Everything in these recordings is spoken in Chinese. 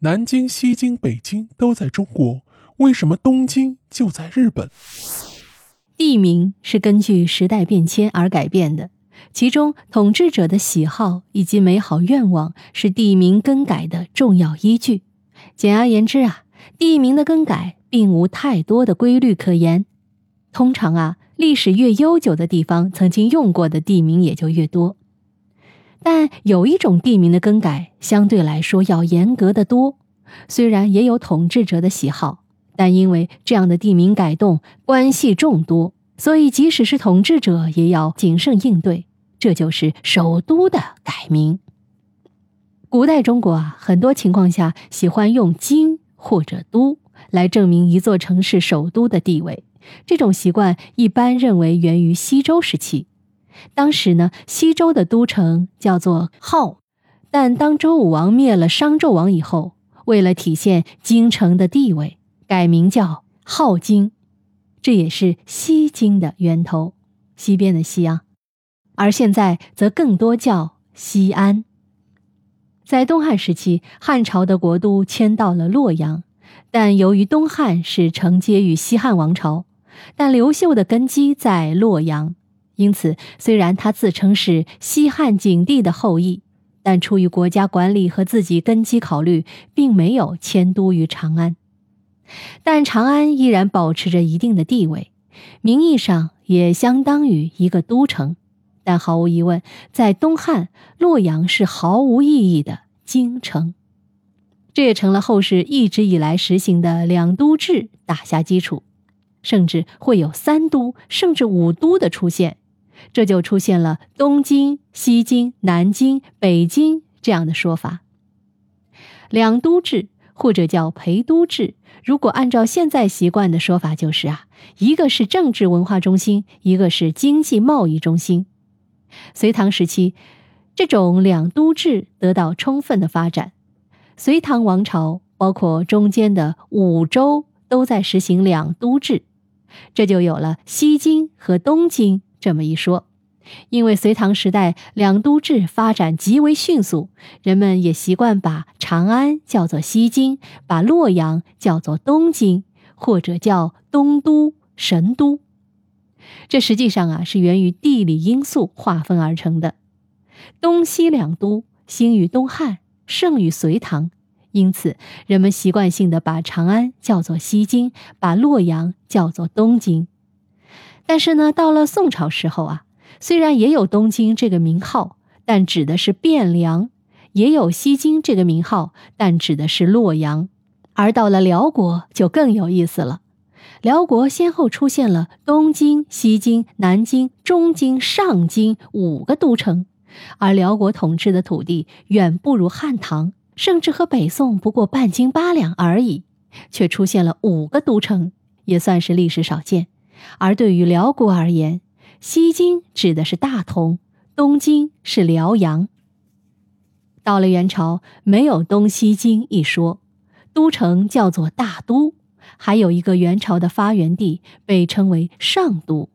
南京、西京、北京都在中国，为什么东京就在日本？地名是根据时代变迁而改变的，其中统治者的喜好以及美好愿望是地名更改的重要依据。简而言之啊，地名的更改并无太多的规律可言。通常啊，历史越悠久的地方，曾经用过的地名也就越多。但有一种地名的更改相对来说要严格的多，虽然也有统治者的喜好。但因为这样的地名改动关系众多，所以即使是统治者也要谨慎应对。这就是首都的改名。古代中国啊，很多情况下喜欢用“京”或者“都”来证明一座城市首都的地位。这种习惯一般认为源于西周时期。当时呢，西周的都城叫做镐，但当周武王灭了商纣王以后，为了体现京城的地位。改名叫镐京，这也是西京的源头，西边的西啊。而现在则更多叫西安。在东汉时期，汉朝的国都迁到了洛阳，但由于东汉是承接于西汉王朝，但刘秀的根基在洛阳，因此虽然他自称是西汉景帝的后裔，但出于国家管理和自己根基考虑，并没有迁都于长安。但长安依然保持着一定的地位，名义上也相当于一个都城。但毫无疑问，在东汉，洛阳是毫无意义的京城。这也成了后世一直以来实行的两都制打下基础，甚至会有三都甚至五都的出现。这就出现了东京、西京、南京、北京这样的说法。两都制或者叫陪都制。如果按照现在习惯的说法，就是啊，一个是政治文化中心，一个是经济贸易中心。隋唐时期，这种两都制得到充分的发展。隋唐王朝包括中间的五州都在实行两都制，这就有了西京和东京这么一说。因为隋唐时代两都制发展极为迅速，人们也习惯把长安叫做西京，把洛阳叫做东京，或者叫东都、神都。这实际上啊是源于地理因素划分而成的。东西两都兴于东汉，盛于隋唐，因此人们习惯性的把长安叫做西京，把洛阳叫做东京。但是呢，到了宋朝时候啊。虽然也有东京这个名号，但指的是汴梁；也有西京这个名号，但指的是洛阳。而到了辽国就更有意思了，辽国先后出现了东京、西京、南京、中京、上京五个都城，而辽国统治的土地远不如汉唐，甚至和北宋不过半斤八两而已，却出现了五个都城，也算是历史少见。而对于辽国而言，西京指的是大同，东京是辽阳。到了元朝，没有东西京一说，都城叫做大都，还有一个元朝的发源地被称为上都，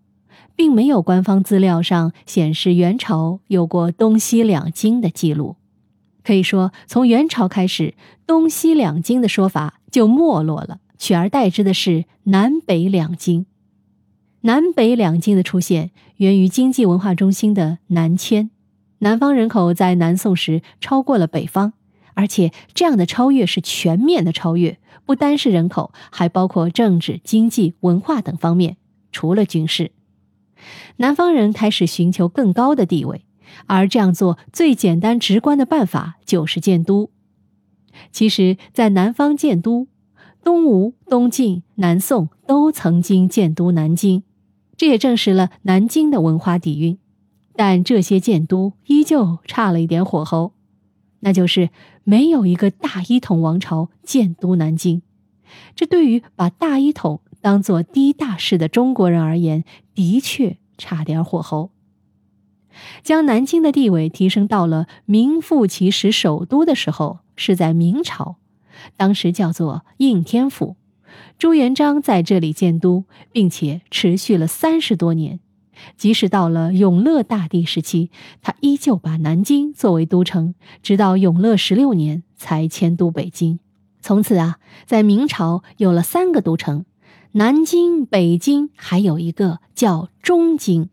并没有官方资料上显示元朝有过东西两京的记录。可以说，从元朝开始，东西两京的说法就没落了，取而代之的是南北两京。南北两京的出现源于经济文化中心的南迁，南方人口在南宋时超过了北方，而且这样的超越是全面的超越，不单是人口，还包括政治、经济、文化等方面，除了军事。南方人开始寻求更高的地位，而这样做最简单直观的办法就是建都。其实，在南方建都，东吴、东晋、南宋都曾经建都南京。这也证实了南京的文化底蕴，但这些建都依旧差了一点火候，那就是没有一个大一统王朝建都南京。这对于把大一统当做第一大事的中国人而言，的确差点火候。将南京的地位提升到了名副其实首都的时候，是在明朝，当时叫做应天府。朱元璋在这里建都，并且持续了三十多年。即使到了永乐大帝时期，他依旧把南京作为都城，直到永乐十六年才迁都北京。从此啊，在明朝有了三个都城：南京、北京，还有一个叫中京。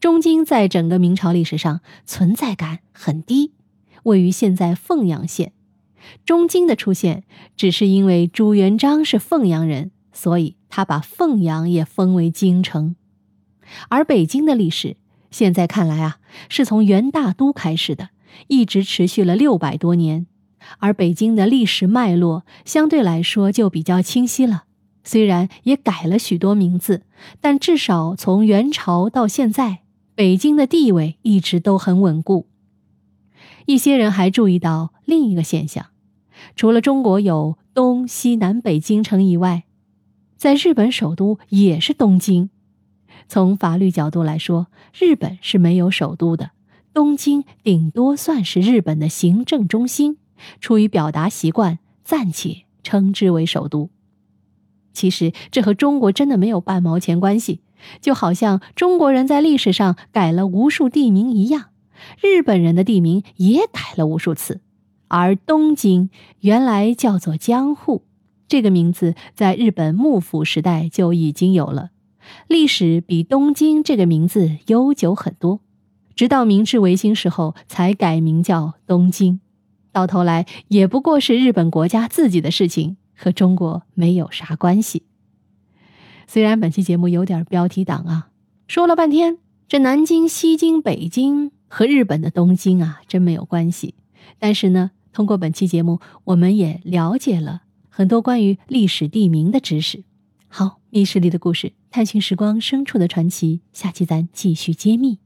中京在整个明朝历史上存在感很低，位于现在凤阳县。中京的出现，只是因为朱元璋是凤阳人，所以他把凤阳也封为京城。而北京的历史，现在看来啊，是从元大都开始的，一直持续了六百多年。而北京的历史脉络相对来说就比较清晰了。虽然也改了许多名字，但至少从元朝到现在，北京的地位一直都很稳固。一些人还注意到另一个现象：除了中国有东西南北京城以外，在日本首都也是东京。从法律角度来说，日本是没有首都的，东京顶多算是日本的行政中心。出于表达习惯，暂且称之为首都。其实这和中国真的没有半毛钱关系，就好像中国人在历史上改了无数地名一样，日本人的地名也改了无数次。而东京原来叫做江户，这个名字在日本幕府时代就已经有了，历史比东京这个名字悠久很多，直到明治维新时候才改名叫东京。到头来也不过是日本国家自己的事情。和中国没有啥关系。虽然本期节目有点标题党啊，说了半天，这南京、西京、北京和日本的东京啊，真没有关系。但是呢，通过本期节目，我们也了解了很多关于历史地名的知识。好，密室里的故事，探寻时光深处的传奇，下期咱继续揭秘。